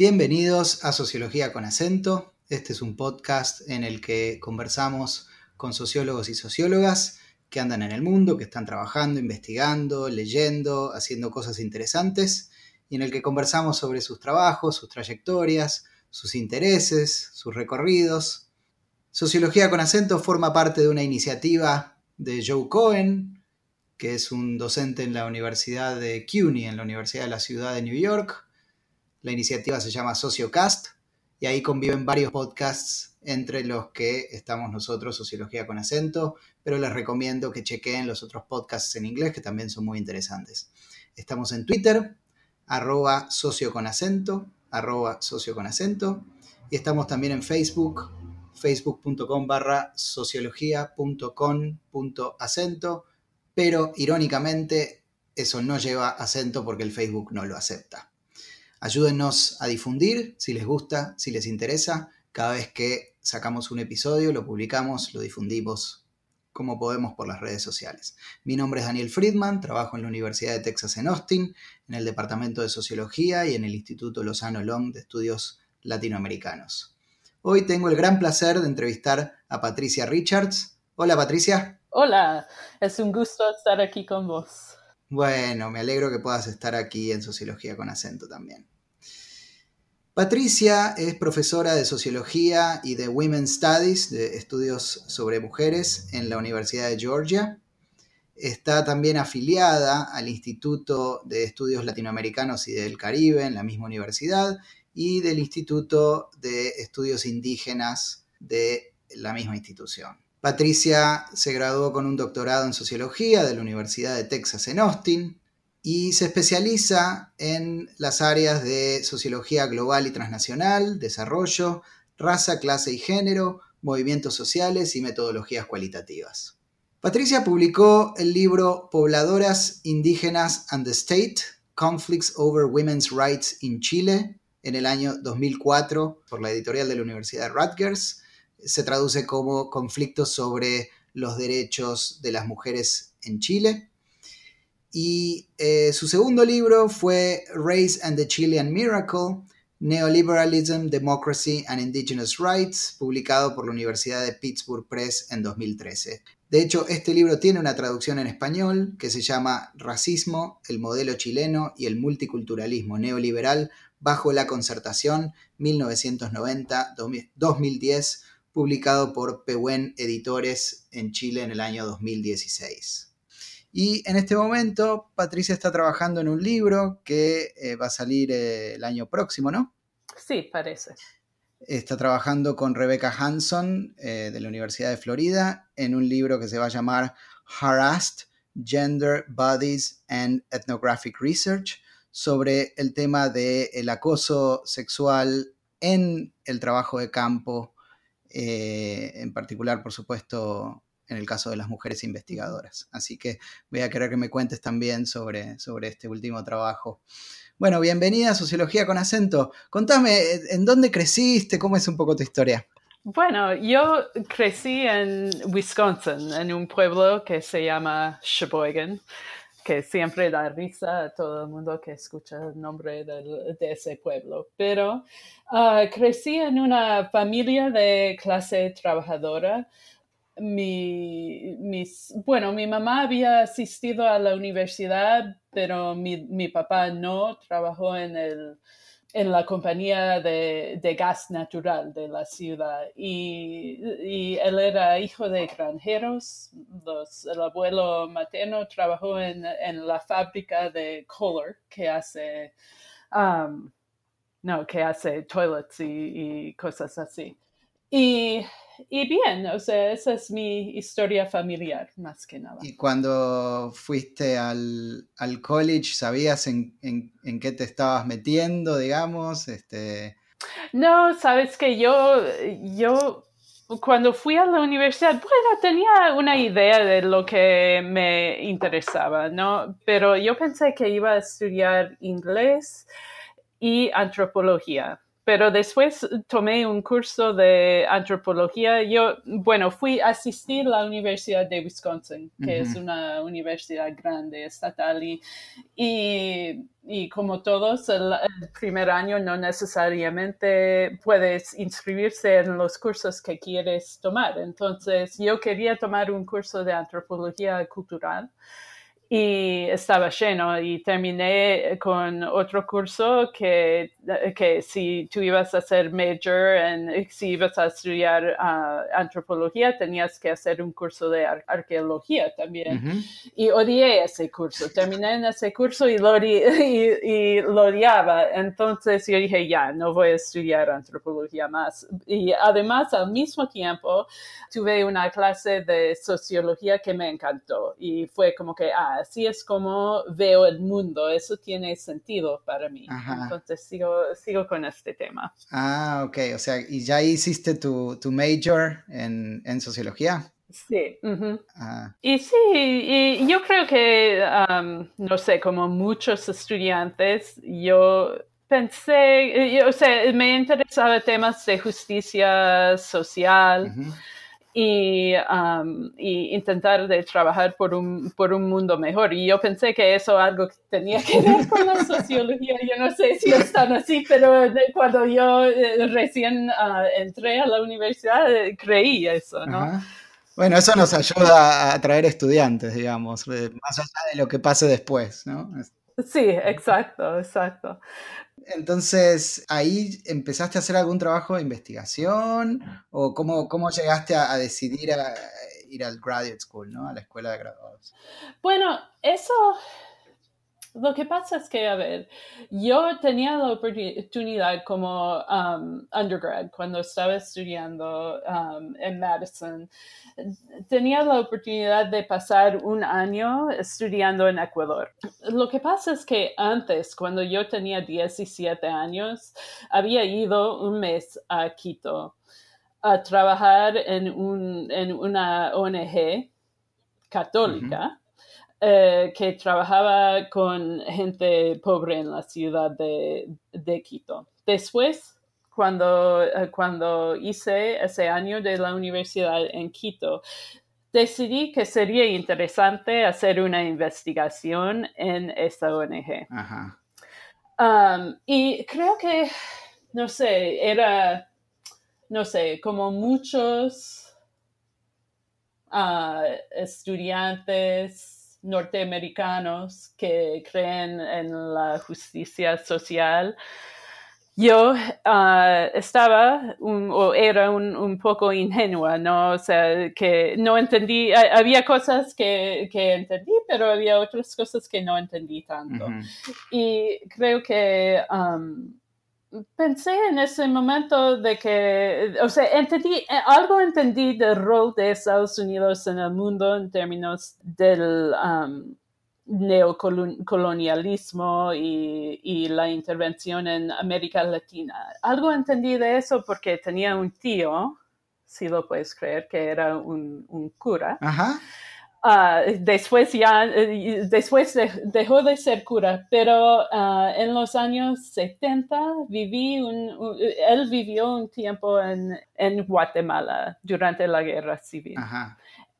Bienvenidos a Sociología con acento. Este es un podcast en el que conversamos con sociólogos y sociólogas que andan en el mundo, que están trabajando, investigando, leyendo, haciendo cosas interesantes y en el que conversamos sobre sus trabajos, sus trayectorias, sus intereses, sus recorridos. Sociología con acento forma parte de una iniciativa de Joe Cohen, que es un docente en la Universidad de CUNY, en la Universidad de la Ciudad de New York, la iniciativa se llama Sociocast y ahí conviven varios podcasts entre los que estamos nosotros, Sociología con acento, pero les recomiendo que chequeen los otros podcasts en inglés que también son muy interesantes. Estamos en Twitter, arroba socio con acento, arroba y estamos también en Facebook, facebook.com barra sociología.com.acento, pero irónicamente eso no lleva acento porque el Facebook no lo acepta. Ayúdennos a difundir si les gusta, si les interesa. Cada vez que sacamos un episodio, lo publicamos, lo difundimos como podemos por las redes sociales. Mi nombre es Daniel Friedman, trabajo en la Universidad de Texas en Austin, en el Departamento de Sociología y en el Instituto Lozano Long de Estudios Latinoamericanos. Hoy tengo el gran placer de entrevistar a Patricia Richards. Hola Patricia. Hola, es un gusto estar aquí con vos. Bueno, me alegro que puedas estar aquí en Sociología con acento también. Patricia es profesora de Sociología y de Women's Studies, de estudios sobre mujeres, en la Universidad de Georgia. Está también afiliada al Instituto de Estudios Latinoamericanos y del Caribe en la misma universidad y del Instituto de Estudios Indígenas de la misma institución. Patricia se graduó con un doctorado en Sociología de la Universidad de Texas en Austin y se especializa en las áreas de Sociología Global y Transnacional, Desarrollo, Raza, Clase y Género, Movimientos Sociales y Metodologías Cualitativas. Patricia publicó el libro Pobladoras Indígenas and the State, Conflicts Over Women's Rights in Chile, en el año 2004 por la editorial de la Universidad Rutgers se traduce como conflictos sobre los derechos de las mujeres en Chile. Y eh, su segundo libro fue Race and the Chilean Miracle, Neoliberalism, Democracy and Indigenous Rights, publicado por la Universidad de Pittsburgh Press en 2013. De hecho, este libro tiene una traducción en español que se llama Racismo, el modelo chileno y el multiculturalismo neoliberal bajo la concertación 1990-2010 publicado por Pehuen Editores en Chile en el año 2016. Y en este momento Patricia está trabajando en un libro que eh, va a salir eh, el año próximo, ¿no? Sí, parece. Está trabajando con Rebecca Hanson eh, de la Universidad de Florida en un libro que se va a llamar Harassed Gender, Bodies and Ethnographic Research sobre el tema del acoso sexual en el trabajo de campo en particular, por supuesto, en el caso de las mujeres investigadoras. Así que voy a querer que me cuentes también sobre, sobre este último trabajo. Bueno, bienvenida a Sociología con acento. Contame, ¿en dónde creciste? ¿Cómo es un poco tu historia? Bueno, yo crecí en Wisconsin, en un pueblo que se llama Sheboygan que siempre da risa a todo el mundo que escucha el nombre de ese pueblo. Pero ah, crecí en una familia de clase trabajadora. Mi, mis, bueno, mi mamá había asistido a la universidad, pero mi, mi papá no trabajó en el en la compañía de, gas natural de la ciudad y, él era hijo de granjeros. el abuelo materno trabajó en, la fábrica de Kohler que hace, um, no, que hace toilets y cosas así. Y y bien, o sea, esa es mi historia familiar, más que nada. ¿Y cuando fuiste al, college, sabías en, qué te estabas metiendo, digamos? Este... No, sabes que yo, yo cuando fui a la universidad, bueno, tenía una idea de lo que me interesaba, ¿no? Pero yo pensé que iba a estudiar inglés y antropología pero después tomé un curso de antropología. Yo, bueno, fui a asistir a la Universidad de Wisconsin, que es una universidad grande, estatal, y, y, como todos, el, primer año no necesariamente puedes inscribirse en los cursos que quieres tomar. Entonces, yo quería tomar un curso de antropología cultural y estaba lleno y terminé con otro curso que, que si tú ibas a hacer major en, si ibas a estudiar ah, antropología tenías que hacer un curso de arqueología también. Y odié ese curso terminé en ese curso y lo, y, lo odiaba. Entonces yo dije ya no voy a estudiar antropología más y además al mismo tiempo tuve una clase de sociología que me encantó y fue como que ah así es como veo el mundo, eso tiene sentido para mí. Entonces sigo, sigo con este tema. Ah, ok, o sea, ¿y ya hiciste tu, tu major en, en sociología? Sí. Ah. Y sí, y yo creo que, no sé, como muchos estudiantes, yo pensé, o sea, me interesaba temas de justicia social y, y, intentar de trabajar por un, por un mundo mejor. Y yo pensé que eso algo tenía que ver con la sociología. Yo no sé si están así, pero cuando yo eh, recién ah, entré a la universidad eh, creí eso, ¿no? Bueno, eso nos ayuda a atraer estudiantes, digamos, más allá de lo que pase después, ¿no? Sí, exacto, exacto. Entonces, ¿ahí empezaste a hacer algún trabajo de investigación? ¿O cómo, cómo llegaste a, decidir a, ir al graduate school, ¿no? A la escuela de graduados. Bueno, eso lo que pasa es que, a ver, yo tenía la oportunidad como um, undergrad cuando estaba estudiando um, en Madison, tenía la oportunidad de pasar un año estudiando en Ecuador. Lo que pasa es que antes, cuando yo tenía 17 años, había ido un mes a Quito a trabajar en, un, en una ONG católica. Eh, que trabajaba con gente pobre en la ciudad de, Quito. Después, cuando, eh, cuando hice ese año de la universidad en Quito, decidí que sería interesante hacer una investigación en esta ONG. Um, y creo que, no sé, era, no sé, como muchos ah, estudiantes norteamericanos que creen en la justicia social. Yo ah, estaba o era un, poco ingenua, ¿no? O sea, que no entendí, había cosas que, entendí, pero había otras cosas que no entendí tanto. Y creo que um, pensé en ese momento de que, o sea, entendí, eh, algo entendí del rol de Estados Unidos en el mundo en términos del um, neocolonialismo y, y, la intervención en América Latina. Algo entendí de eso porque tenía un tío, si lo puedes creer, que era un, un cura. Ajá Ah, después ya, eh, después dejó de ser cura, pero ah, en los años 70 viví un, él vivió un tiempo en, en Guatemala durante la guerra civil.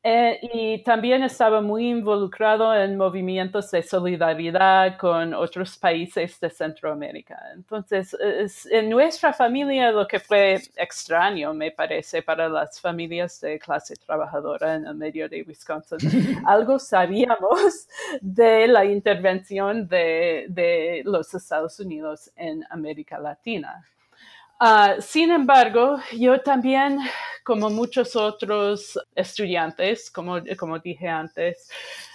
Eh, y también estaba muy involucrado en movimientos de solidaridad con otros países de Centroamérica. Entonces, en nuestra familia lo que fue extraño, me parece, para las familias de clase trabajadora en el medio de Wisconsin, algo sabíamos de la intervención de, de los Estados Unidos en América Latina. Ah, sin embargo, yo también, como muchos otros estudiantes, como, como dije antes,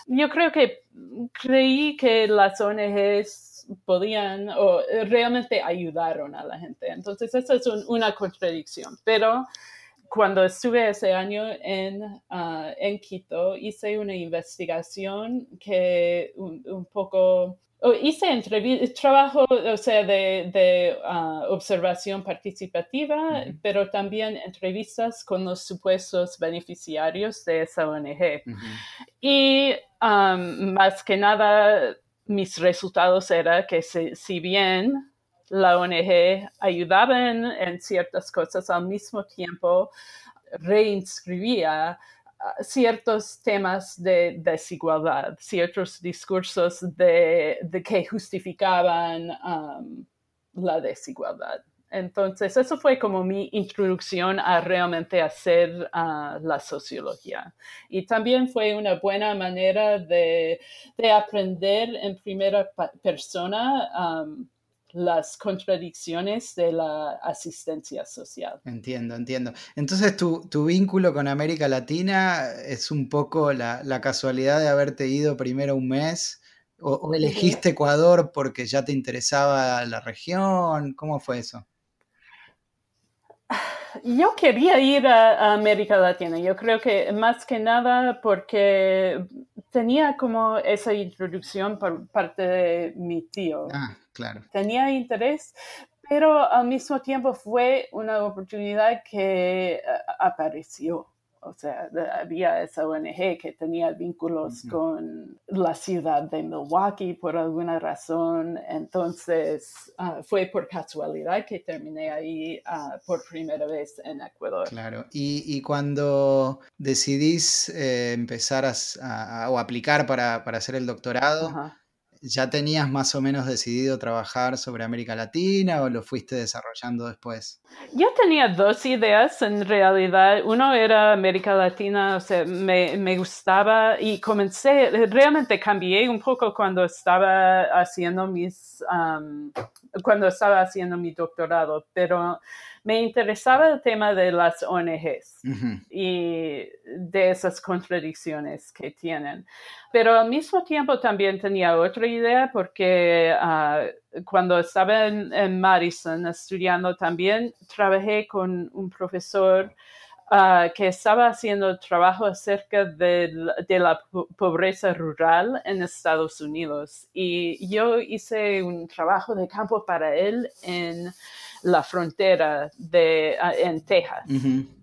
yo creo que creí que las ONGs podían o realmente ayudaron a la gente. Entonces, eso es una contradicción. Pero cuando estuve ese año en, ah, en Quito, hice una investigación que un poco hice trabajo, o sea, de, ah, observación participativa, pero también entrevistas con los supuestos beneficiarios de esa ONG. Y más que nada, mis resultados eran que si, bien la ONG ayudaban en ciertas cosas, al mismo tiempo reinscribía ciertos temas de desigualdad, ciertos discursos de, que justificaban um, la desigualdad. Entonces, eso fue como mi introducción a realmente hacer la sociología. Y también fue una buena manera de, aprender en primera persona las contradicciones de la asistencia social. Entiendo, entiendo. Entonces, tu, vínculo con América Latina es un poco la, casualidad de haberte ido primero un mes. ¿O, elegiste Ecuador porque ya te interesaba la región? ¿Cómo fue eso? Yo quería ir a, América Latina. Yo creo que más que nada porque tenía como esa introducción por parte de mi tío. Ah, claro. Tenía interés, pero al mismo tiempo fue una oportunidad que eh, apareció o sea, había esa ONG que tenía vínculos con la ciudad de Milwaukee por alguna razón. Entonces, ah, fue por casualidad que terminé ahí ah, por primera vez en Ecuador. Claro, y, cuando decidís eh, empezar a, o aplicar para, hacer el doctorado, ¿Ya tenías más o menos decidido trabajar sobre América Latina o lo fuiste desarrollando después? Yo tenía dos ideas en realidad. Uno era América Latina, o sea, me, me gustaba y comencé, realmente cambié un poco cuando estaba haciendo mis, cuando estaba haciendo mi doctorado, pero me interesaba el tema de las ONGs y de esas contradicciones que tienen. Pero al mismo tiempo también tenía otra idea porque ah, cuando estaba en, Madison estudiando también trabajé con un profesor ah, que estaba haciendo trabajo acerca de, de, la pobreza rural en Estados Unidos. Y yo hice un trabajo de campo para él en la frontera de, ah, en Texas,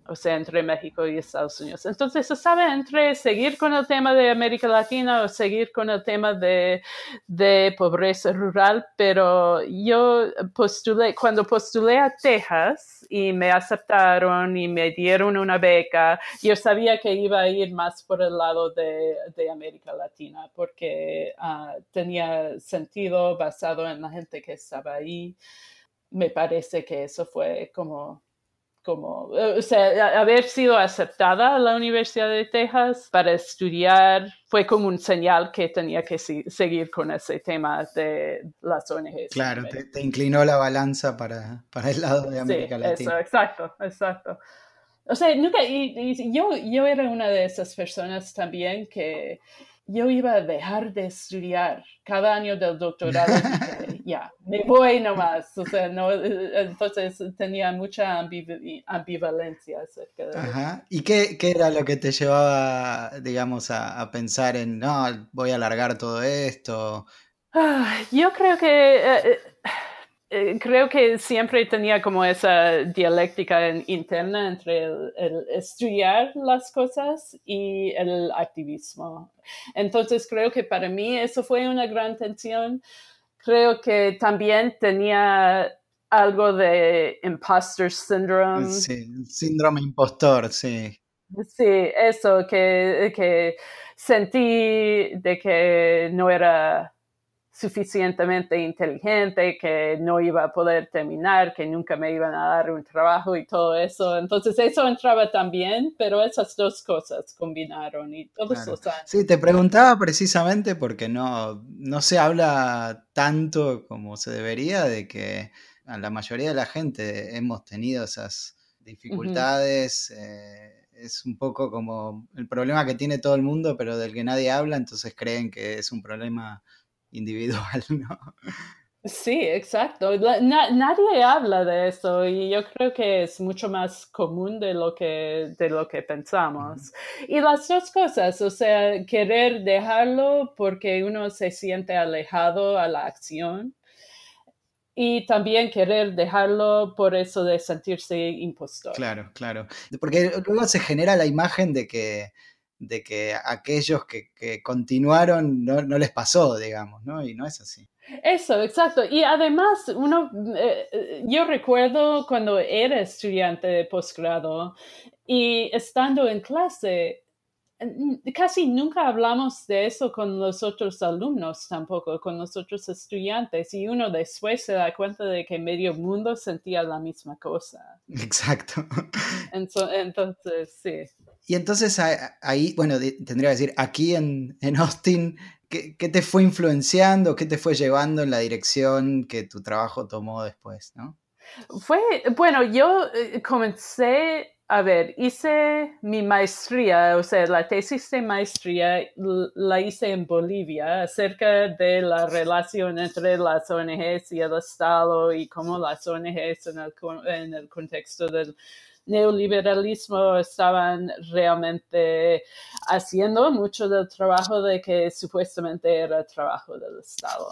o sea, entre México y Estados Unidos. Entonces, se sabe entre seguir con el tema de América Latina o seguir con el tema de, de pobreza rural, pero yo postulé, cuando postulé a Texas y me aceptaron y me dieron una beca, yo sabía que iba a ir más por el lado de, de América Latina porque ah, tenía sentido basado en la gente que estaba ahí me parece que eso fue como, como, o sea, haber sido aceptada a la Universidad de Texas para estudiar fue como un señal que tenía que seguir con ese tema de las ONGs. Claro, te, inclinó la balanza para, para, el lado de América Latina. Eso, exacto, exacto. O sea, nunca, y, yo, yo era una de esas personas también que yo iba a dejar de estudiar cada año del doctorado. Ya, me voy nomás. O sea, no, entonces tenía mucha ambivalencia acerca de Ajá. ¿Y qué, qué, era lo que te llevaba, digamos, a, a, pensar en, no, voy a alargar todo esto? Ah, yo creo que... Eh, eh, eh, creo que siempre tenía como esa dialéctica interna entre el, estudiar las cosas y el activismo. Entonces creo que para mí eso fue una gran tensión. Creo que también tenía algo de imposter syndrome. Sí, síndrome impostor, sí. Sí, eso, que, que sentí de que no era suficientemente inteligente, que no iba a poder terminar, que nunca me iban a dar un trabajo y todo eso. Entonces eso entraba también, pero esas dos cosas combinaron y todos claro. los años. Sí, te preguntaba precisamente porque no, no se habla tanto como se debería de que la mayoría de la gente hemos tenido esas dificultades. Eh, es un poco como el problema que tiene todo el mundo, pero del que nadie habla, entonces creen que es un problema individual, ¿no? Sí, exacto. nadie habla de eso y yo creo que es mucho más común de lo que, de lo que pensamos. Y las dos cosas, o sea, querer dejarlo porque uno se siente alejado a la acción y también querer dejarlo por eso de sentirse impostor. Claro, claro. Porque luego se genera la imagen de que de que aquellos que, continuaron no, les pasó, digamos, ¿no? Y no es así. Eso, exacto. Y además, uno, eh, eh, yo recuerdo cuando era estudiante de posgrado y estando en clase, casi nunca hablamos de eso con los otros alumnos tampoco, con los otros estudiantes, y uno después se da cuenta de que medio mundo sentía la misma cosa. Exacto. Entonces, sí. Y entonces ahí, bueno, tendría que decir, aquí en, Austin, ¿qué, ¿qué, te fue influenciando, qué te fue llevando en la dirección que tu trabajo tomó después, no? Fue, bueno, yo eh, comencé a ver, hice mi maestría, o sea, la tesis de maestría la hice en Bolivia acerca de la relación entre las ONGs y el Estado y cómo las ONGs en el, en el contexto del neoliberalismo estaban realmente haciendo mucho del trabajo de que supuestamente era trabajo del Estado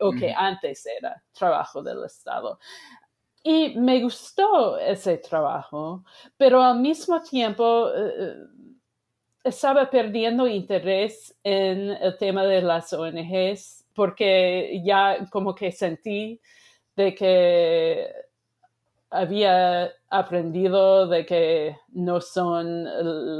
o, que antes era trabajo del Estado. Y me gustó ese trabajo, pero al mismo tiempo eh, eh, estaba perdiendo interés en el tema de las ONGs porque ya como que sentí de que había aprendido de que no son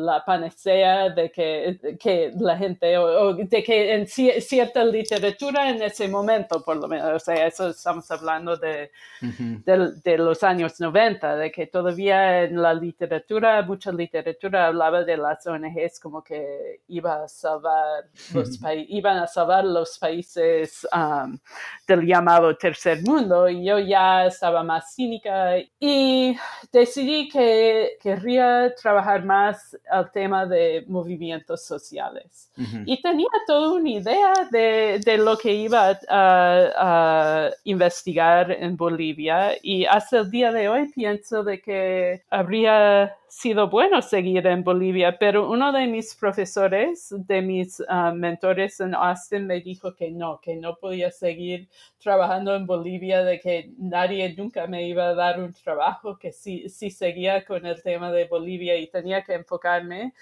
la panacea, de que, la gente, o, de que en cierta literatura en ese momento, por lo menos, o sea, eso estamos hablando de, de, los años 90, de que todavía en la literatura, mucha literatura hablaba de las ONGs como que iba a salvar los iban a salvar los países um, del llamado tercer mundo, y yo ya estaba más cínica y decidí que querría trabajar más al tema de movimientos sociales. Y tenía toda una idea de, de lo que iba a, investigar en Bolivia y hasta el día de hoy pienso de que habría sido bueno seguir en Bolivia, pero uno de mis profesores, de mis ah, mentores en Austin, me dijo que no, que no podía seguir trabajando en Bolivia, de que nadie nunca me iba a dar un trabajo, que si, si seguía con el tema de Bolivia y tenía que enfocarme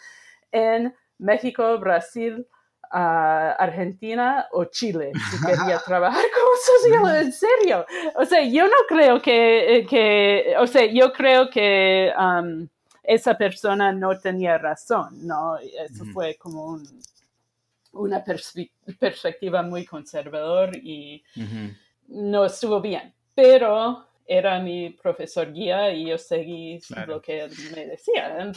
en México, Brasil, Argentina o Chile si quería trabajar como sociólogo, en serio. O sea, yo no creo que, eh, que o sea, yo creo que um, esa persona no tenía razón, ¿no? Eso fue como una perspectiva muy conservador y no estuvo bien. Pero era mi profesor guía y yo seguí lo que él me decía.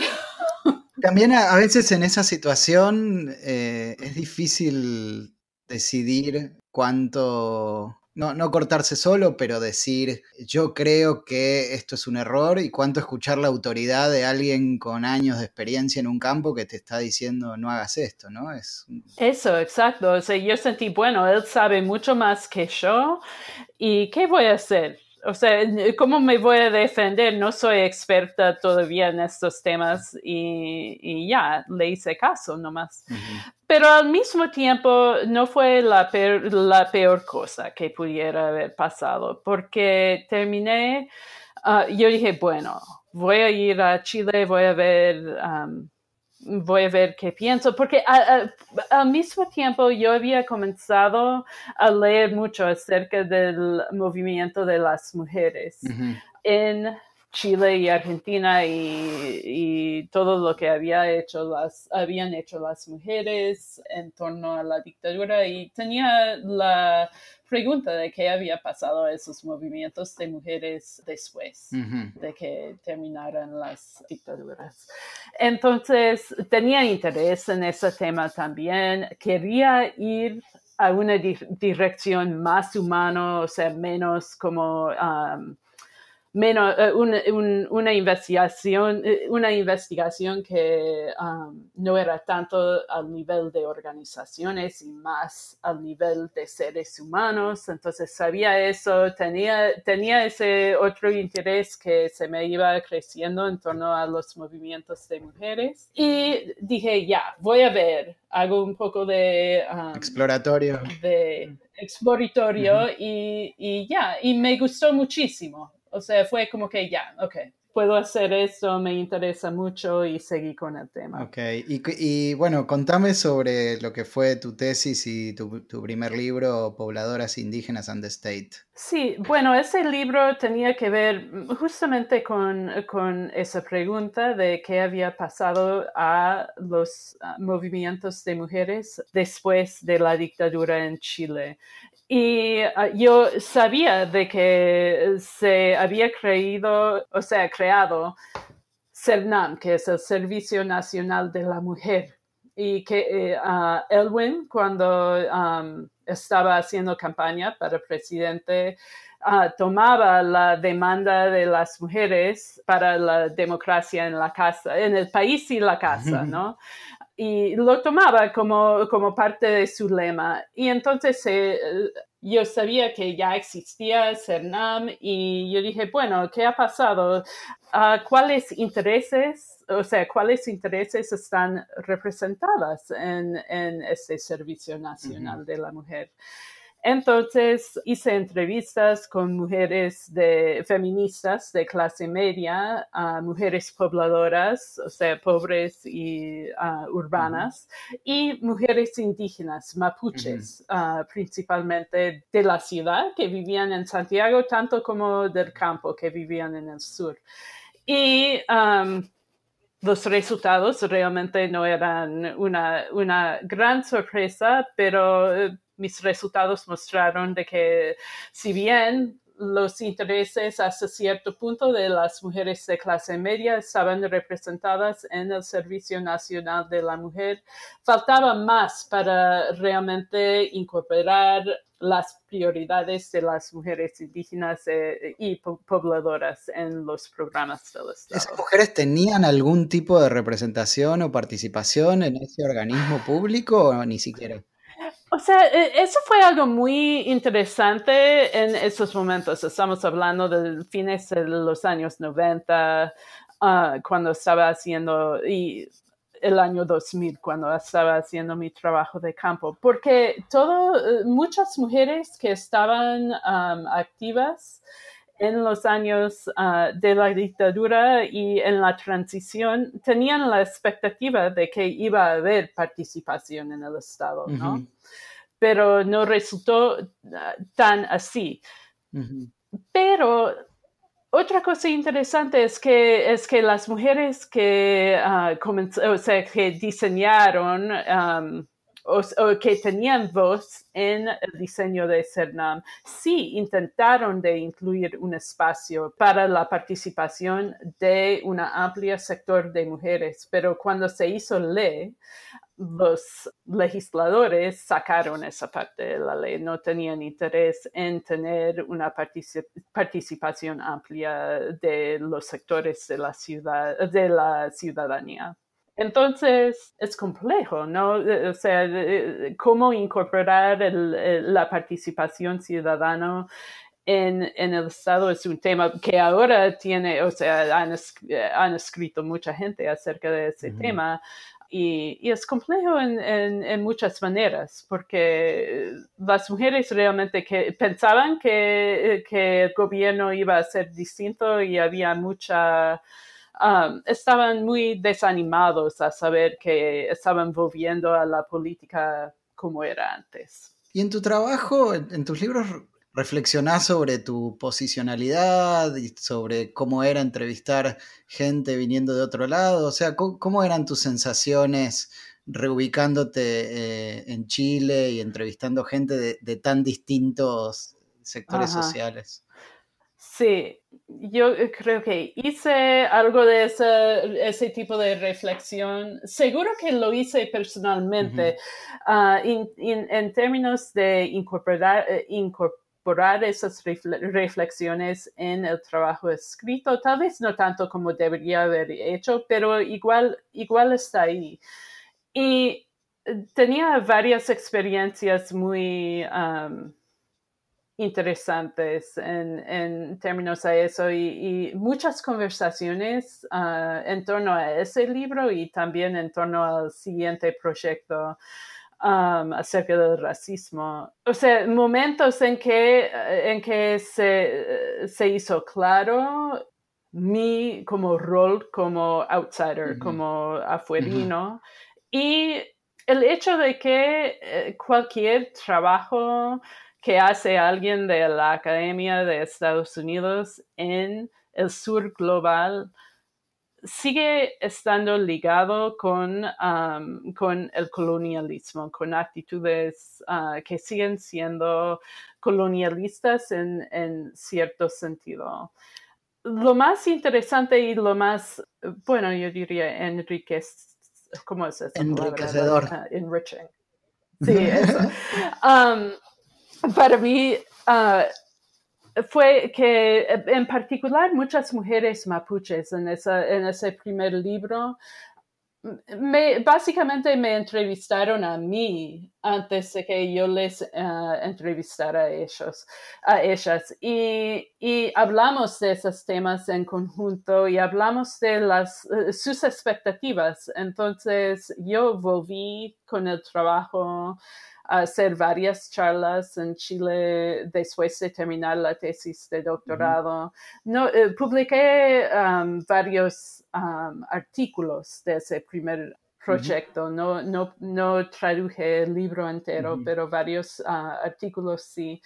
También a, veces en esa situación eh, es difícil decidir cuánto, no, no, cortarse solo, pero decir yo creo que esto es un error y cuánto escuchar la autoridad de alguien con años de experiencia en un campo que te está diciendo no hagas esto, ¿no? Es... Eso, exacto. O sea, yo sentí, bueno, él sabe mucho más que yo y ¿qué voy a hacer? O sea, ¿cómo me voy a defender? No soy experta todavía en estos temas y, ya, le hice caso nomás. Pero al mismo tiempo no fue la peor, la peor cosa que pudiera haber pasado, porque terminé, ah, yo dije, bueno, voy a ir a Chile, voy a ver... Um, voy a ver qué pienso, porque al mismo tiempo yo había comenzado a leer mucho acerca del movimiento de las mujeres en Chile y Argentina y, todo lo que había hecho las, habían hecho las mujeres en torno a la dictadura y tenía la pregunta de qué había pasado a esos movimientos de mujeres después de que terminaran las dictaduras. Entonces, tenía interés en ese tema también. Quería ir a una dirección más humana, o sea, menos como... Um, menos, eh, una, investigación, eh, una investigación que um, no era tanto al nivel de organizaciones y más al nivel de seres humanos. Entonces sabía eso, tenía, tenía ese otro interés que se me iba creciendo en torno a los movimientos de mujeres. Y dije, ya, voy a ver, hago un poco de... Um, exploratorio. De exploratorio y, y ya, y me gustó muchísimo. O sea, fue como que ya, ok, puedo hacer esto, me interesa mucho y seguí con el tema. Ok, y, bueno, contame sobre lo que fue tu tesis y tu, primer libro, Pobladoras Indígenas and the State. Sí, bueno, ese libro tenía que ver justamente con, con esa pregunta de qué había pasado a los movimientos de mujeres después de la dictadura en Chile. Y ah, yo sabía de que se había creído, o sea, creado CERNAM, que es el Servicio Nacional de la Mujer, y que eh, Elwin, cuando estaba haciendo campaña para presidente, ah, tomaba la demanda de las mujeres para la democracia en la casa, en el país y la casa, ¿no? Y lo tomaba como, como parte de su lema. Y entonces eh, yo sabía que ya existía CERNAM y yo dije, bueno, ¿qué ha pasado? Ah, ¿Cuáles intereses, o sea, cuáles intereses están representadas en, en este Servicio Nacional de la Mujer? Entonces hice entrevistas con mujeres de, feministas de clase media, mujeres pobladoras, o sea, pobres y ah, urbanas, y mujeres indígenas, mapuches, ah, principalmente de la ciudad, que vivían en Santiago, tanto como del campo, que vivían en el sur. Y los resultados realmente no eran una, una gran sorpresa, pero eh, mis resultados mostraron de que si bien los intereses hasta cierto punto de las mujeres de clase media estaban representadas en el Servicio Nacional de la Mujer, faltaba más para realmente incorporar las prioridades de las mujeres indígenas eh, y pobladoras en los programas del Estado. ¿Esas mujeres tenían algún tipo de representación o participación en ese organismo público o ni siquiera? O sea, e, eso fue algo muy interesante en esos momentos. Estamos hablando de fines de los años 90, ah, cuando estaba haciendo, y el año 2000, cuando estaba haciendo mi trabajo de campo, porque todo, eh, muchas mujeres que estaban activas en los años ah, de la dictadura y en la transición tenían la expectativa de que iba a haber participación en el Estado, ¿no? Pero no resultó ah, tan así. Pero otra cosa interesante es que, es que las mujeres que, ah, o sea, que diseñaron o, que tenían voz en el diseño de CERNAM, sí intentaron de incluir un espacio para la participación de un amplio sector de mujeres, pero cuando se hizo ley, los legisladores sacaron esa parte de la ley, no tenían interés en tener una participación amplia de los sectores de la ciudad, de la ciudadanía. Entonces es complejo, ¿no? O sea, cómo incorporar la participación ciudadana en, el Estado es un tema que ahora tiene, o sea, han, escrito mucha gente acerca de ese tema. Y, es complejo en, muchas maneras, porque las mujeres realmente que pensaban que, que el gobierno iba a ser distinto y había mucha Um, estaban muy desanimados a saber que estaban volviendo a la política como era antes. Y en tu trabajo, en, tus libros, reflexionás sobre tu posicionalidad y sobre cómo era entrevistar gente viniendo de otro lado. O sea, ¿cómo, eran tus sensaciones reubicándote eh, en Chile y entrevistando gente de, tan distintos sectores sociales? Sí, yo creo que hice algo de ese, tipo de reflexión. Seguro que lo hice personalmente ah, en términos de incorporar, eh, incorporar esas reflexiones en el trabajo escrito. Tal vez no tanto como debería haber hecho, pero igual, igual está ahí. Y tenía varias experiencias muy interesantes en, términos a eso y, muchas conversaciones ah, en torno a ese libro y también en torno al siguiente proyecto um, acerca del racismo. O sea, momentos en que, en que se, se hizo claro mi como rol como outsider, como afuerino. Y el hecho de que eh, cualquier trabajo que hace alguien de la Academia de Estados Unidos en el sur global sigue estando ligado con, con el colonialismo, con actitudes ah, que siguen siendo colonialistas en, en cierto sentido. Lo más interesante y lo más, bueno, yo diría enriquecedor, ¿cómo es eso? Enriquecedor. Enriching. Sí, eso. para mí, uh, fue que en particular muchas mujeres mapuches en, en ese primer libro me, básicamente me entrevistaron a mí antes de que yo les eh, entrevistara a ellos, a ellas. Y, y, hablamos de esos temas en conjunto y hablamos de las, eh, sus expectativas. Entonces yo volví con el trabajo hacer varias charlas en Chile después de terminar la tesis de doctorado. no, eh, publiqué um, varios um, artículos de ese primer proyecto. no, no, no, traduje el libro entero, pero varios uh, artículos sí.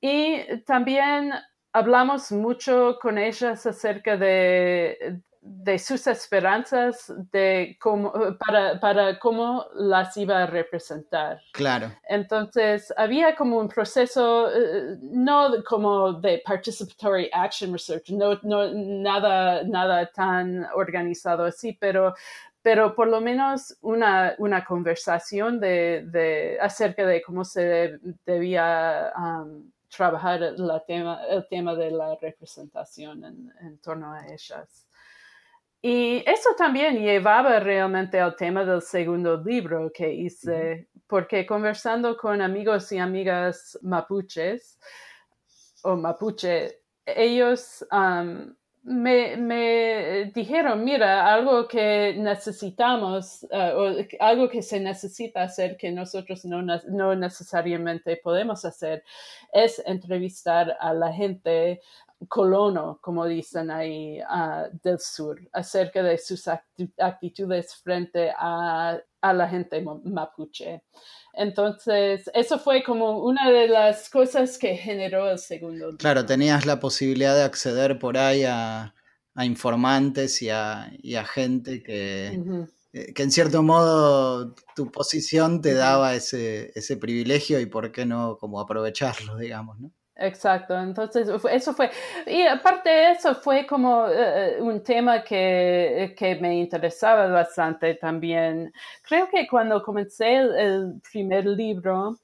Y también hablamos mucho con ellas acerca de, de sus esperanzas de cómo, para, para, cómo las iba a representar. Claro. Entonces, había como un proceso, eh, no como de participatory action research, no, no, nada, nada tan organizado así, pero, pero por lo menos una, una conversación de, de, acerca de cómo se debía um, trabajar la tema, el tema de la representación en, en torno a ellas. Y eso también llevaba realmente al tema del segundo libro que hice, porque conversando con amigos y amigas mapuches o mapuche, ellos me, me, dijeron, mira, algo que necesitamos, uh, o algo que se necesita hacer que nosotros no, no necesariamente podemos hacer, es entrevistar a la gente colono, como dicen ahí, uh, del sur, acerca de sus actitudes frente a, a, la gente mapuche. Entonces, eso fue como una de las cosas que generó el segundo. Claro, tenías la posibilidad de acceder por ahí a, a informantes y a, y a gente que, eh, que, en cierto modo, tu posición te daba ese, ese privilegio y por qué no como aprovecharlo, digamos, ¿no? Exacto, entonces eso fue, y aparte de eso fue como eh, un tema que, que, me interesaba bastante también. Creo que cuando comencé el, primer libro,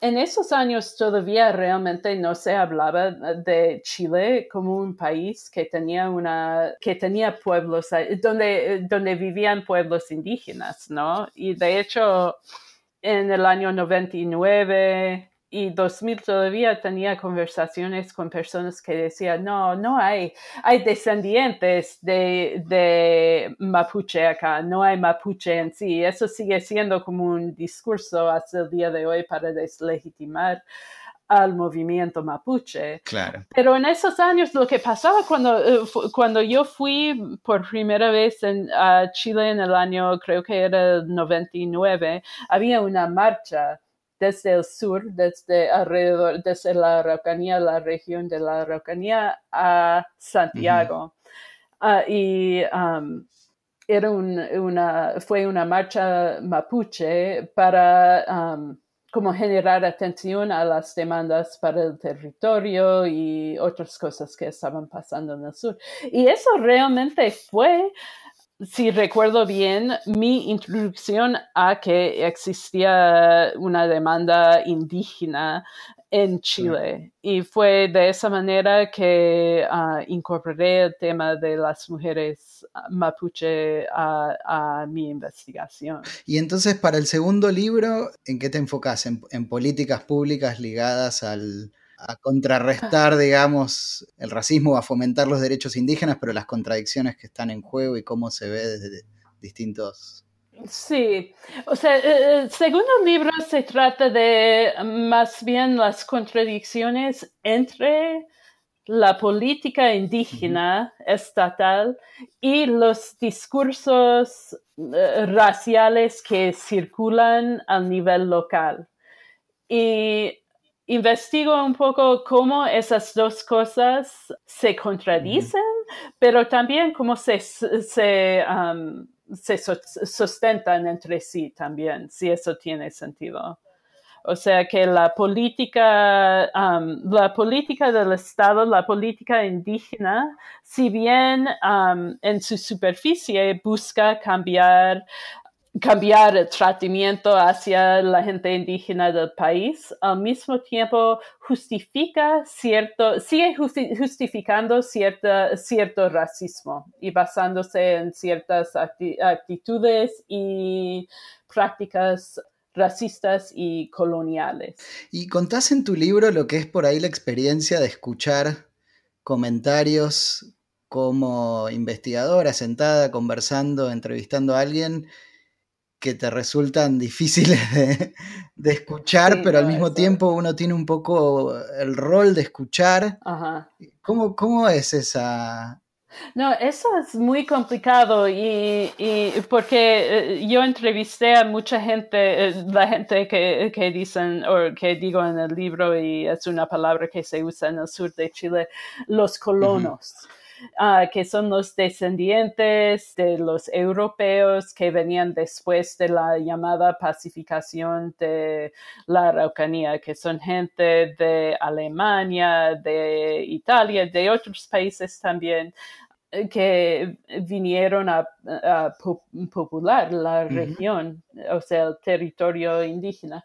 en esos años todavía realmente no se hablaba de Chile como un país que tenía una, que tenía pueblos, donde, donde vivían pueblos indígenas, ¿no? Y de hecho, en el año 99, y 2000 todavía tenía conversaciones con personas que decían, no, no hay, hay descendientes de, de, Mapuche acá, no hay Mapuche en sí. Eso sigue siendo como un discurso hasta el día de hoy para deslegitimar al movimiento mapuche. Claro. Pero en esos años lo que pasaba cuando, eh, cuando yo fui por primera vez en, a Chile en el año, creo que era el 99, había una marcha desde el sur, desde alrededor, desde la Araucanía, la región de la Araucanía a Santiago. Ah, y um, era una, fue una marcha mapuche para um, como generar atención a las demandas para el territorio y otras cosas que estaban pasando en el sur. Y eso realmente fue si recuerdo bien, mi introducción a que existía una demanda indígena en Chile. Y fue de esa manera que uh, incorporé el tema de las mujeres ah, mapuche a, mi investigación. Y entonces, para el segundo libro, ¿en qué te enfocas? en políticas públicas ligadas al, a contrarrestar, digamos, el racismo, a fomentar los derechos indígenas, pero las contradicciones que están en juego y cómo se ve desde distintos... Sí, o sea, el segundo libro se trata de más bien las contradicciones entre la política indígena estatal y los discursos eh, raciales que circulan a nivel local. Y investigo un poco cómo esas dos cosas se contradicen, pero también cómo se, se, se sustentan entre sí también, si eso tiene sentido. O sea que la política, um, la política del Estado, la política indígena, si bien um, en su superficie busca cambiar cambiar el tratamiento hacia la gente indígena del país, al mismo tiempo justifica cierto, sigue justificando cierta, cierto racismo y basándose en ciertas actitudes y prácticas racistas y coloniales. Y contás en tu libro lo que es por ahí la experiencia de escuchar comentarios como investigadora sentada, conversando, entrevistando a alguien que te resultan difíciles de, escuchar, pero al mismo tiempo uno tiene un poco el rol de escuchar. ¿Cómo, ¿Cómo, es esa, no, eso es muy complicado y, porque eh, yo entrevisté a mucha gente, eh, la gente que, que, dicen o que digo en el libro y es una palabra que se usa en el sur de Chile, los colonos. Ah, que son los descendientes de los europeos que venían después de la llamada pacificación de la Araucanía, que son gente de Alemania, de Italia, de otros países también, que vinieron a, popular la región, o sea, el territorio indígena.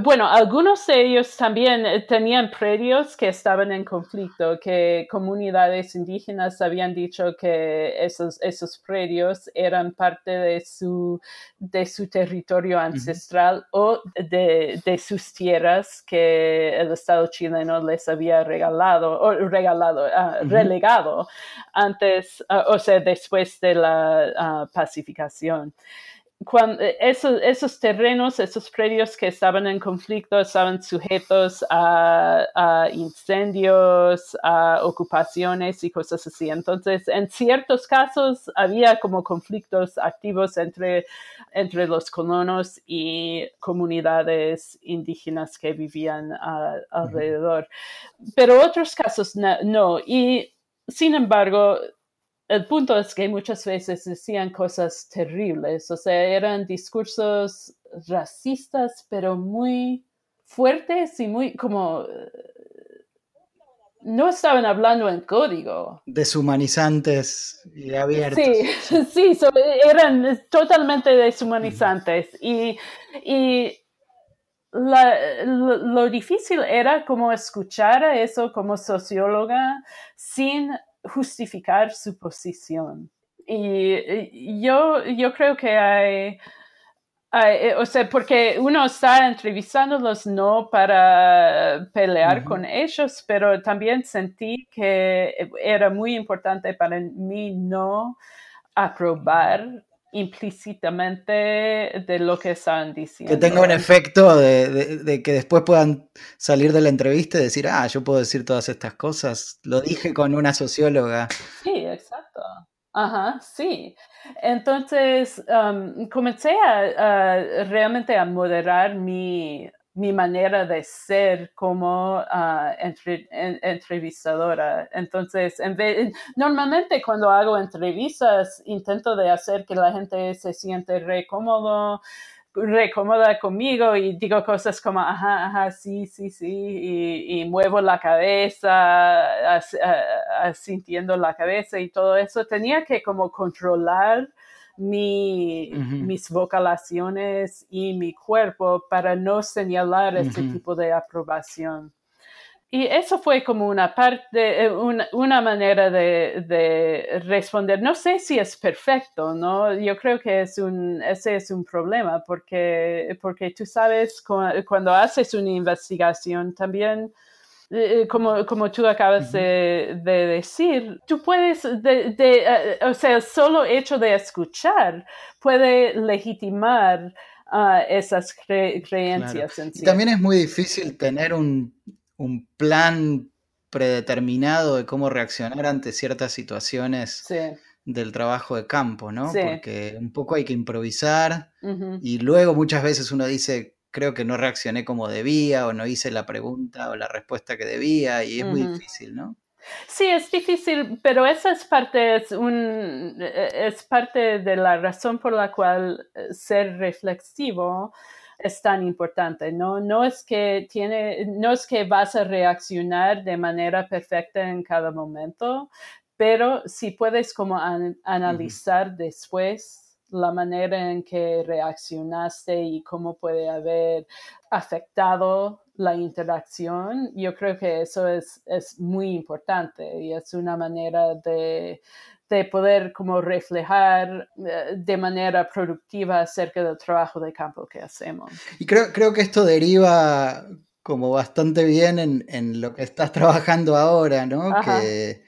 Bueno, algunos de ellos también tenían predios que estaban en conflicto, que comunidades indígenas habían dicho que esos, esos predios eran parte de su, de su territorio ancestral o de, de, sus tierras que el Estado chileno les había regalado, o regalado, ah, relegado antes Ah, o sea, después de la ah, pacificación. Cuando esos, esos, terrenos, esos predios que estaban en conflicto, estaban sujetos a, incendios, a ocupaciones y cosas así. Entonces, en ciertos casos había como conflictos activos entre, entre los colonos y comunidades indígenas que vivían alrededor. Pero otros casos no. Y sin embargo, el punto es que muchas veces decían cosas terribles, o sea, eran discursos racistas, pero muy fuertes y muy como... No estaban hablando en código. Deshumanizantes y abiertos. Sí, sí, eran totalmente deshumanizantes. Y, y lo, difícil era como escuchar a eso como socióloga sin justificar su posición. Y yo, yo creo que hay, eh, o sea, porque uno está entrevistándolos no para pelear con ellos, pero también sentí que era muy importante para mí no aprobar implícitamente de lo que están diciendo. Que tenga un efecto de, que después puedan salir de la entrevista y decir, ah, yo puedo decir todas estas cosas. Lo dije con una socióloga. Sí, exacto. Ajá, sí. Entonces, um, comencé a, realmente a moderar mi mi manera de ser como ah, entrevistadora. Entonces, en vez, normalmente cuando hago entrevistas, intento de hacer que la gente se siente re cómodo, re cómoda conmigo y digo cosas como, ajá, ajá, sí, sí, sí, y, muevo la cabeza, sintiendo la cabeza y todo eso. Tenía que como controlar mi, mis vocalaciones y mi cuerpo para no señalar ese tipo de aprobación. Y eso fue como una parte, eh, una, manera de, responder. No sé si es perfecto, ¿no? Yo creo que es un, ese es un problema porque, porque tú sabes, cuando haces una investigación también como, como tú acabas de, decir, tú puedes, de, eh, o sea, el solo hecho de escuchar puede legitimar uh, esas creencias. En sí. Y también es muy difícil tener un, un plan predeterminado de cómo reaccionar ante ciertas situaciones del trabajo de campo, ¿no? Porque un poco hay que improvisar y luego muchas veces uno dice, creo que no reaccioné como debía o no hice la pregunta o la respuesta que debía y es muy difícil, ¿no? Sí, es difícil, pero esa es parte, es, un, es parte de la razón por la cual eh, ser reflexivo es tan importante. No, no, es que tiene, no es que vas a reaccionar de manera perfecta en cada momento, pero si puedes como analizar después la manera en que reaccionaste y cómo puede haber afectado la interacción, yo creo que eso es, es muy importante y es una manera de, de poder como reflejar eh, de manera productiva acerca del trabajo de campo que hacemos. Y creo, creo que esto deriva como bastante bien en, en lo que estás trabajando ahora, ¿no? Que,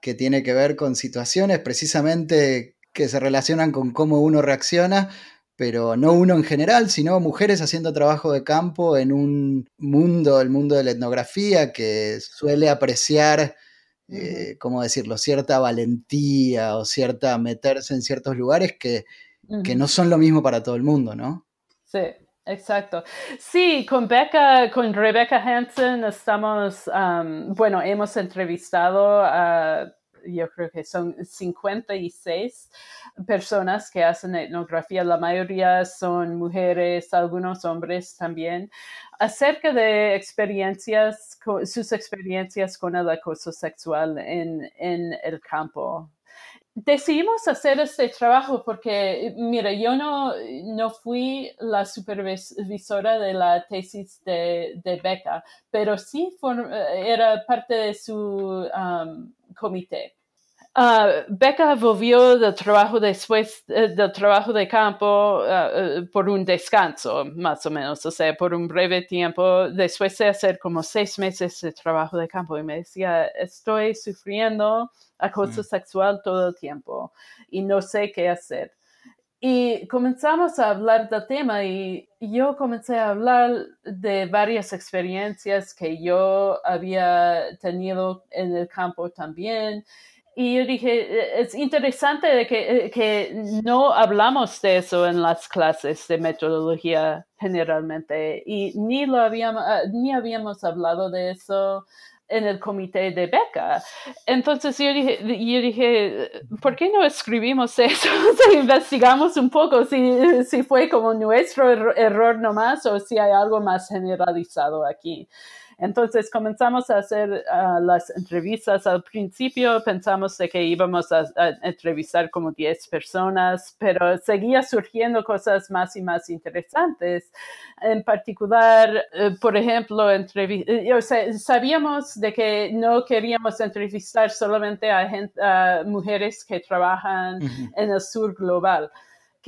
que, tiene que ver con situaciones precisamente que se relacionan con cómo uno reacciona, pero no uno en general, sino mujeres haciendo trabajo de campo en un mundo, el mundo de la etnografía, que suele apreciar eh, ¿cómo decirlo?, cierta valentía o cierta meterse en ciertos lugares que, no son lo mismo para todo el mundo, ¿no? Sí, Exacto. Sí, con Becca, con Rebecca Hansen estamos, bueno, hemos entrevistado a, yo creo que son 56 personas que hacen etnografía. La mayoría son mujeres, algunos hombres también acerca de experiencias, sus experiencias con el acoso sexual en, el campo. Decidimos hacer este trabajo porque, mira, yo no, no fui la supervisora de la tesis de, de Beca, pero sí era parte de su comité. Uh, Becca volvió del trabajo después eh, del trabajo de campo uh, uh, por un descanso, más o menos, o sea, por un breve tiempo, después de hacer como seis meses de trabajo de campo y me decía, estoy sufriendo acoso sexual todo el tiempo y no sé qué hacer. Y comenzamos a hablar del tema y yo comencé a hablar de varias experiencias que yo había tenido en el campo también. Y yo dije, e, es interesante de que, eh, que, no hablamos de eso en las clases de metodología generalmente y ni, lo habíamos, ah, ni habíamos hablado de eso en el comité de beca. Entonces yo dije, yo dije ¿por qué no escribimos eso? investigamos un poco si, si fue como nuestro error nomás o si hay algo más generalizado aquí. Entonces comenzamos a hacer ah, las entrevistas. Al principio pensamos de que íbamos a, entrevistar como 10 personas, pero seguía surgiendo cosas más y más interesantes. En particular, eh, por ejemplo, eh, sabíamos de que no queríamos entrevistar solamente a, a mujeres que trabajan en el sur global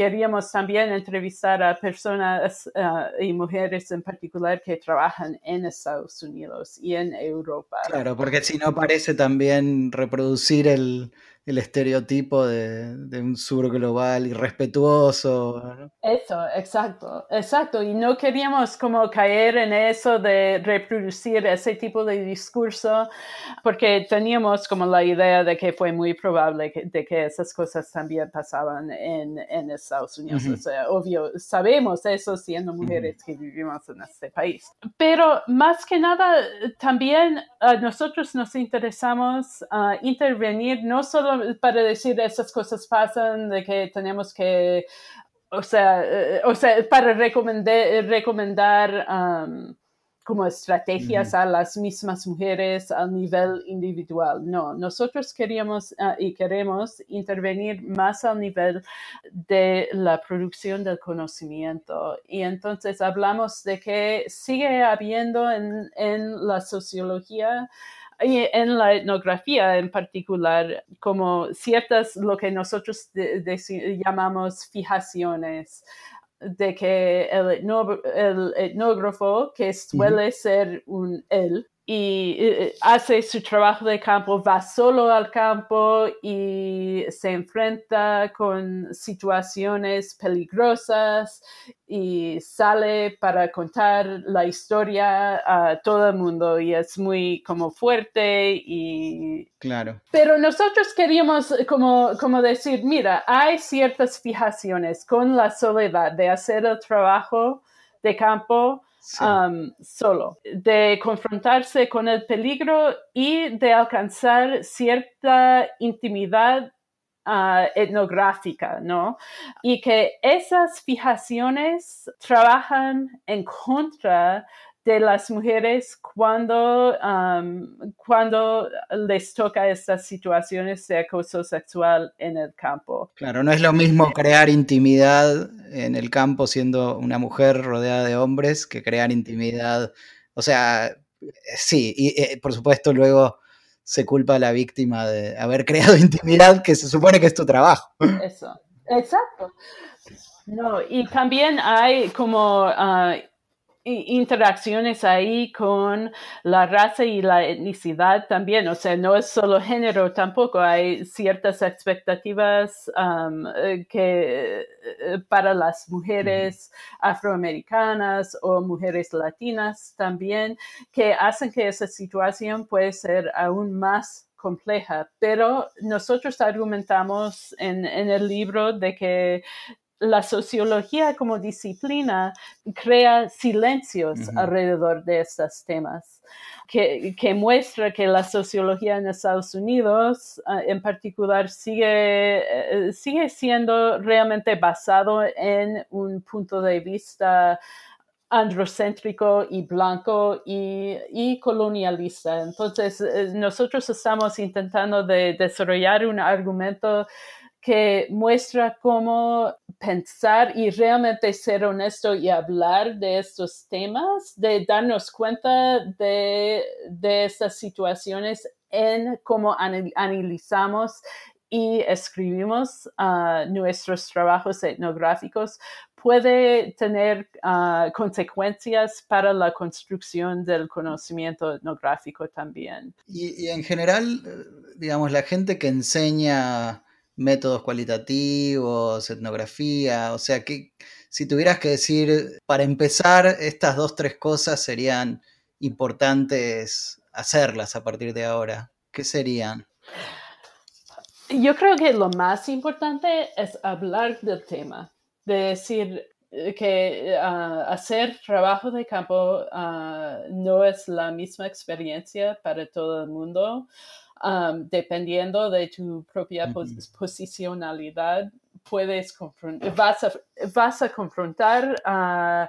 queríamos también entrevistar a personas eh, y mujeres en particular que trabajan en Estados Unidos y en Europa. Claro, porque si no parece también reproducir el, el estereotipo de, un sur global irrespetuoso. Eso, exacto, exacto. Y no queríamos como caer en eso de reproducir ese tipo de discurso, porque teníamos como la idea de que fue muy probable que, de que esas cosas también pasaban en, en Estados Unidos. O sea, obvio, sabemos eso siendo mujeres que vivimos en este país. Pero más que nada, también a nosotros nos interesamos a intervenir no solo para decir esas cosas pasan, de que tenemos que, o sea, eh, o sea para recomendar, recomendar um, como estrategias a las mismas mujeres a nivel individual. No, nosotros queríamos uh, y queremos intervenir más al nivel de la producción del conocimiento. Y entonces hablamos de que sigue habiendo en, en la sociología en la etnografía en particular, como ciertas, lo que nosotros llamamos fijaciones, de que el, etnógrafo, que suele ser un él, y eh, hace su trabajo de campo, va solo al campo y se enfrenta con situaciones peligrosas y sale para contar la historia a todo el mundo y es muy como fuerte y... Claro. Pero nosotros queríamos como, como decir, mira, hay ciertas fijaciones con la soledad de hacer el trabajo de campo Solo, de confrontarse con el peligro y de alcanzar cierta intimidad uh, etnográfica, ¿no? Y que esas fijaciones trabajan en contra de las mujeres cuando, um, cuando les toca estas situaciones de acoso sexual en el campo. Claro, no es lo mismo crear intimidad en el campo siendo una mujer rodeada de hombres que crear intimidad. O sea, sí, y eh, por supuesto luego se culpa a la víctima de haber creado intimidad que se supone que es tu trabajo. Eso, exacto. No, y también hay como uh, interacciones ahí con la raza y la etnicidad también, o sea, no es solo género tampoco, hay ciertas expectativas um, eh, que eh, para las mujeres afroamericanas o mujeres latinas también, que hacen que esa situación puede ser aún más compleja, pero nosotros argumentamos en, en, el libro de que la sociología como disciplina crea silencios alrededor de estos temas, que, muestra que la sociología en Estados Unidos ah, en particular sigue, eh, sigue siendo realmente basado en un punto de vista androcéntrico y blanco y, colonialista. Entonces, eh, nosotros estamos intentando de desarrollar un argumento que muestra cómo pensar y realmente ser honesto y hablar de estos temas, de darnos cuenta de, estas situaciones en cómo analizamos y escribimos ah, nuestros trabajos etnográficos puede tener ah, consecuencias para la construcción del conocimiento etnográfico también. y en general, eh, digamos, la gente que enseña métodos cualitativos, etnografía, o sea, que si tuvieras que decir, para empezar, estas dos, tres cosas serían importantes hacerlas a partir de ahora, ¿qué serían? Yo creo que lo más importante es hablar del tema, de decir eh, que ah, hacer trabajo de campo ah, no es la misma experiencia para todo el mundo. Um, dependiendo de tu propia posicionalidad, puedes vas a, vas a confrontar uh,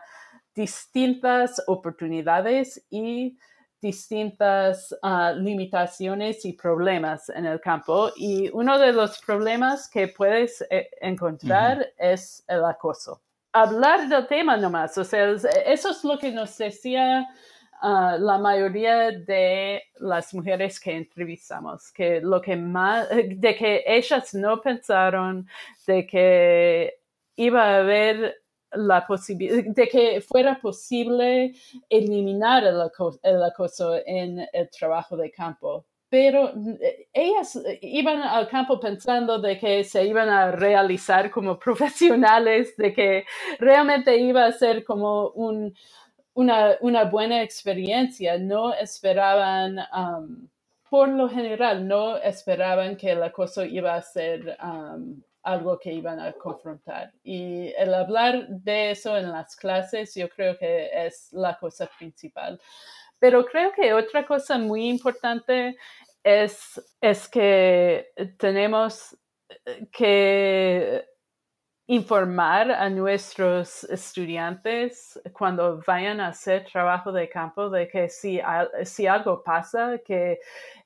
distintas oportunidades y distintas uh, limitaciones y problemas en el campo. Y uno de los problemas que puedes eh, encontrar es el acoso. Hablar del tema nomás, o sea, eso es lo que nos decía la mayoría de las mujeres que entrevistamos, que lo que más, de que ellas no pensaron de que iba a haber la posibilidad, de que fuera posible eliminar el, acoso en el trabajo de campo. Pero eh, ellas iban al campo pensando de que se iban a realizar como profesionales, de que realmente iba a ser como un, una, una buena experiencia, no esperaban, um, por lo general, no esperaban que el acoso iba a ser um, algo que iban a confrontar. Y el hablar de eso en las clases, yo creo que es la cosa principal. Pero creo que otra cosa muy importante es, es que tenemos que informar a nuestros estudiantes cuando vayan a hacer trabajo de campo de que si, algo pasa que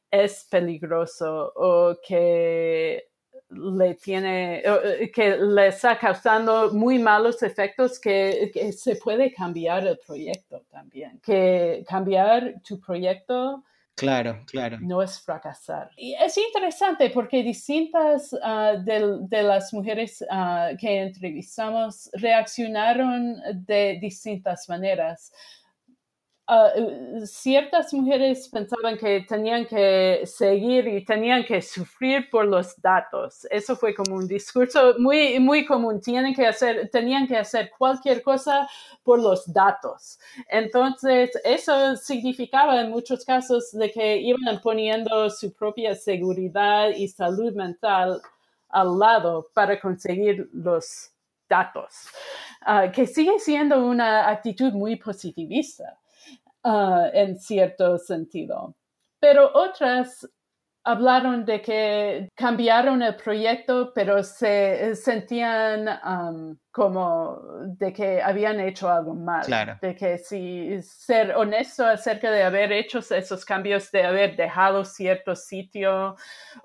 es peligroso o que le tiene, eh, que le está causando muy malos efectos, que, se puede cambiar el proyecto también. Que cambiar tu proyecto Claro, claro. No es fracasar. Y es interesante porque distintas ah, de, las mujeres ah, que entrevistamos reaccionaron de distintas maneras. Ah, ciertas mujeres pensaban que tenían que seguir y tenían que sufrir por los datos. Eso fue como un discurso muy, muy común. Tienen que hacer, tenían que hacer cualquier cosa por los datos. Entonces, eso significaba en muchos casos de que iban poniendo su propia seguridad y salud mental al lado para conseguir los datos, ah, que sigue siendo una actitud muy positivista. Ah, en cierto sentido. Pero otras hablaron de que cambiaron el proyecto, pero se sentían um, como de que habían hecho algo mal. De que si ser honesto acerca de haber hecho esos cambios, de haber dejado cierto sitio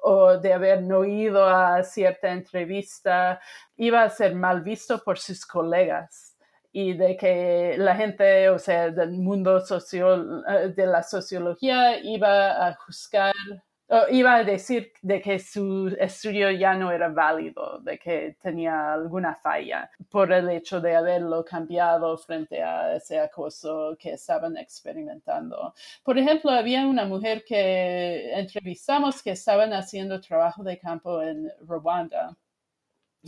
o de haber no ido a cierta entrevista, iba a ser mal visto por sus colegas y de que la gente, o sea, del mundo social, eh, de la sociología iba a juzgar, iba a decir de que su estudio ya no era válido, de que tenía alguna falla por el hecho de haberlo cambiado frente a ese acoso que estaban experimentando. Por ejemplo, había una mujer que entrevistamos que estaban haciendo trabajo de campo en Rwanda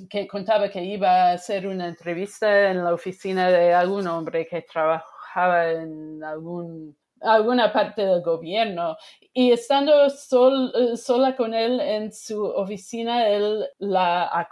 que contaba que iba a hacer una entrevista en la oficina de algún hombre que trabajaba en algún, alguna parte del gobierno. Y estando sol, sola con él en su oficina, él la,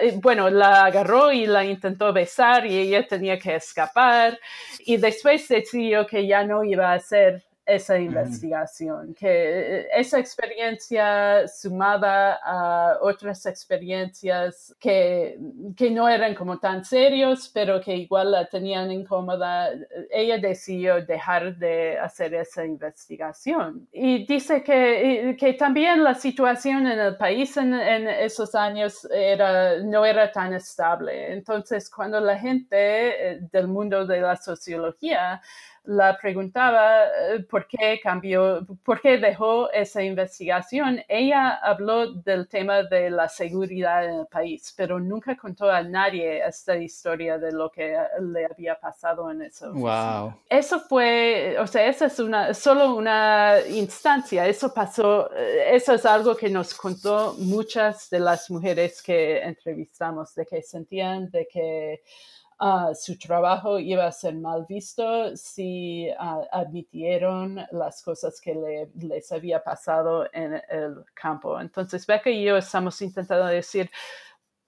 eh, bueno, la agarró y la intentó besar y ella tenía que escapar. Y después decidió que ya no iba a hacer esa investigación, que eh, esa experiencia sumada a otras experiencias que, que, no eran como tan serios, pero que igual la tenían incómoda, ella decidió dejar de hacer esa investigación. Y dice que, que también la situación en el país en, en esos años era, no era tan estable. Entonces, cuando la gente eh, del mundo de la sociología la preguntaba eh, por qué cambió, por qué dejó esa investigación, ella habló del tema de la seguridad en el país, pero nunca contó a nadie esta historia de lo que le había pasado en eso. Wow. Eso fue, o sea, esa es una, solo una instancia, eso pasó, eh, eso es algo que nos contó muchas de las mujeres que entrevistamos, de que sentían de que Ah, su trabajo iba a ser mal visto si ah, admitieron las cosas que les había pasado en el campo. Entonces, Becca y yo estamos intentando decir,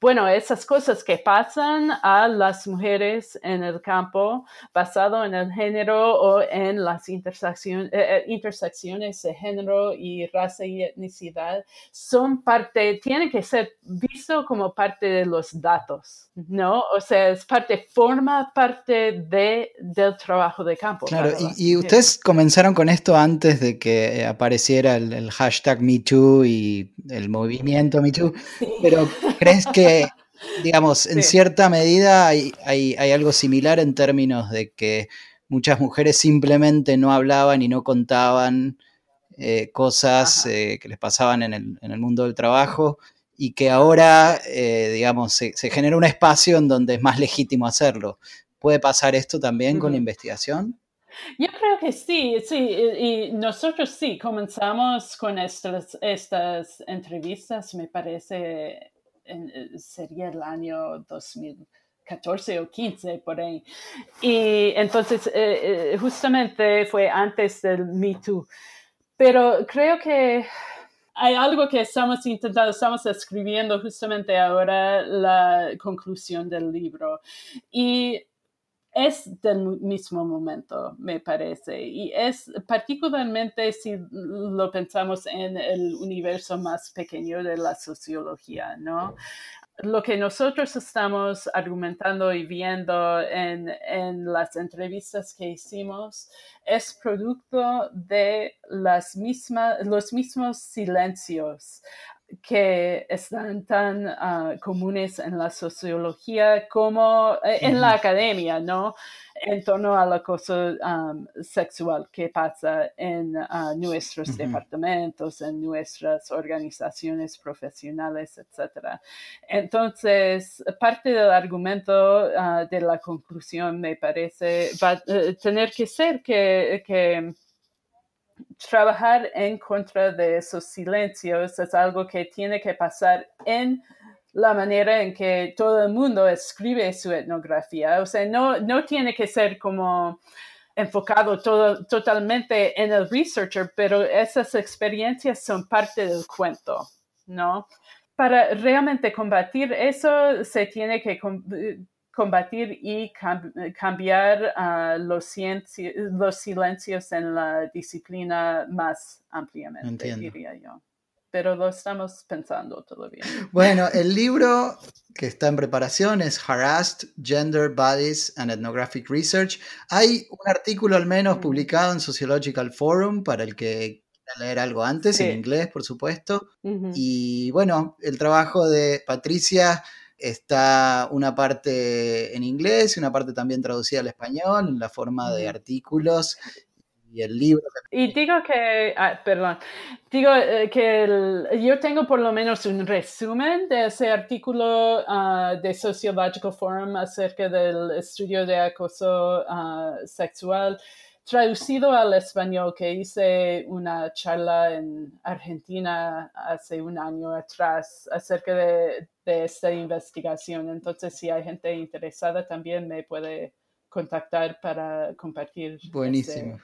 bueno, esas cosas que pasan a las mujeres en el campo basado en el género o en las intersecciones, eh, eh, intersecciones de género y raza y etnicidad son parte, tienen que ser visto como parte de los datos, ¿no? O sea, es parte, forma parte de, del trabajo de campo. Claro, y, ustedes comenzaron con esto antes de que apareciera el, el hashtag MeToo y el movimiento MeToo, pero ¿crees que digamos, en cierta medida hay, algo similar en términos de que muchas mujeres simplemente no hablaban y no contaban eh, cosas eh, que les pasaban en el, mundo del trabajo y que ahora, eh, digamos, se, genera un espacio en donde es más legítimo hacerlo. ¿Puede pasar esto también con la investigación? Yo creo que sí, sí, y, nosotros sí, comenzamos con estas, estas entrevistas, me parece, eh, sería el año 2014 o 15 por ahí. Y entonces, eh, eh, justamente fue antes del Me Too. Pero creo que hay algo que estamos intentando, estamos escribiendo justamente ahora la conclusión del libro. Y es del mismo momento, me parece. Y es particularmente si lo pensamos en el universo más pequeño de la sociología, ¿no? Lo que nosotros estamos argumentando y viendo en, en las entrevistas que hicimos es producto de las los mismos silencios que están tan ah, comunes en la sociología como eh, en la academia, ¿no? En torno al acoso sexual que pasa en ah, nuestros departamentos, en nuestras organizaciones profesionales, etc. Entonces, parte del argumento ah, de la conclusión me parece va a eh, tener que ser que, que trabajar en contra de esos silencios es algo que tiene que pasar en la manera en que todo el mundo escribe su etnografía. O sea, no, no tiene que ser como enfocado todo, totalmente en el researcher, pero esas experiencias son parte del cuento, ¿no? Para realmente combatir eso se tiene que combatir y cambiar uh, los, los, silencios en la disciplina más ampliamente, diría yo. Pero lo estamos pensando todavía. Bueno, el libro que está en preparación es Harassed Gender Bodies and Ethnographic Research. Hay un artículo al menos publicado en Sociological Forum para el que leer algo antes, en inglés, por supuesto. Y bueno, el trabajo de Patricia está una parte en inglés y una parte también traducida al español en la forma de artículos y el libro. Y digo que, ah, perdón, digo eh, que yo tengo por lo menos un resumen de ese artículo uh, de Sociological Forum acerca del estudio de acoso ah, sexual traducido al español que hice una charla en Argentina hace un año atrás acerca de, esta investigación. Entonces, si hay gente interesada, también me puede contactar para compartir. Buenísimo.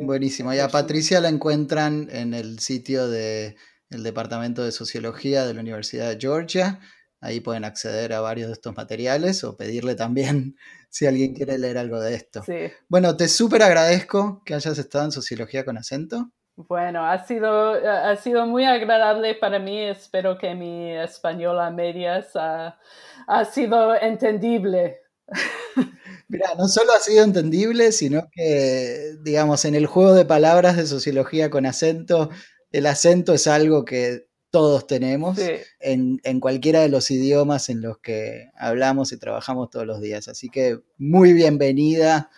Buenísimo. Y a Patricia la encuentran en el sitio del Departamento de Sociología de la Universidad de Georgia. Ahí pueden acceder a varios de estos materiales o pedirle también si alguien quiere leer algo de esto. Bueno, te súper agradezco que hayas estado en Sociología con acento. Bueno, ha sido, ha sido muy agradable para mí. Espero que mi español a medias ha, ha sido entendible. Mira, no solo ha sido entendible, sino que, digamos, en el juego de palabras de sociología con acento, el acento es algo que todos tenemos en, cualquiera de los idiomas en los que hablamos y trabajamos todos los días. Así que muy bienvenida,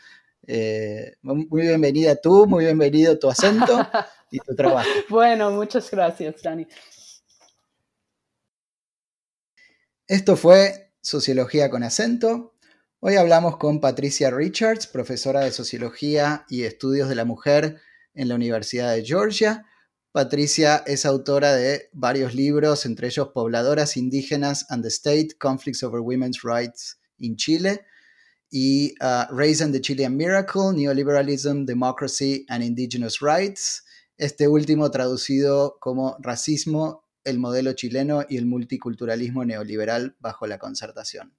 eh, muy bienvenida tú, muy bienvenido tu acento y tu trabajo. Bueno, muchas gracias, Dani. Esto fue Sociología con acento. Hoy hablamos con Patricia Richards, profesora de Sociología y Estudios de la Mujer en la Universidad de Georgia Patricia es autora de varios libros, entre ellos Pobladoras Indígenas and the State, Conflicts over Women's Rights in Chile, y uh, Race and the Chilean Miracle, Neoliberalism, Democracy and Indigenous Rights, este último traducido como Racismo, el modelo chileno y el multiculturalismo neoliberal bajo la concertación.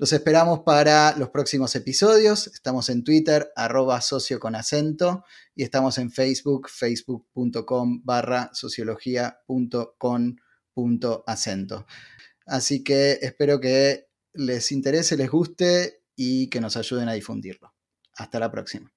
Los esperamos para los próximos episodios. Estamos en Twitter, arroba socio con acento, y estamos en Facebook, facebook.com barra sociología.con.acento. Así que espero que les interese, les guste y que nos ayuden a difundirlo. Hasta la próxima.